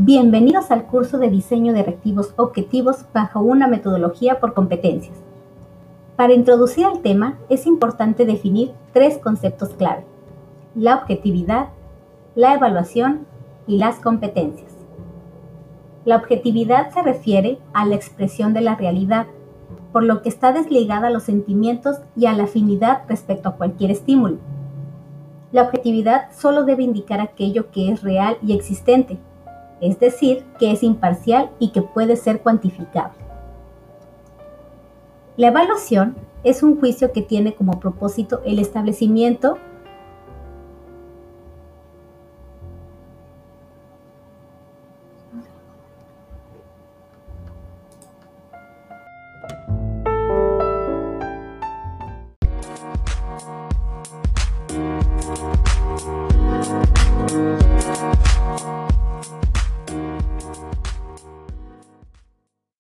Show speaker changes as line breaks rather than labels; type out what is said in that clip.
Bienvenidos al curso de diseño de reactivos objetivos bajo una metodología por competencias. Para introducir al tema es importante definir tres conceptos clave, la objetividad, la evaluación y las competencias. La objetividad se refiere a la expresión de la realidad, por lo que está desligada a los sentimientos y a la afinidad respecto a cualquier estímulo. La objetividad solo debe indicar aquello que es real y existente, es decir, que es imparcial y que puede ser cuantificable. La evaluación es un juicio que tiene como propósito el establecimiento Música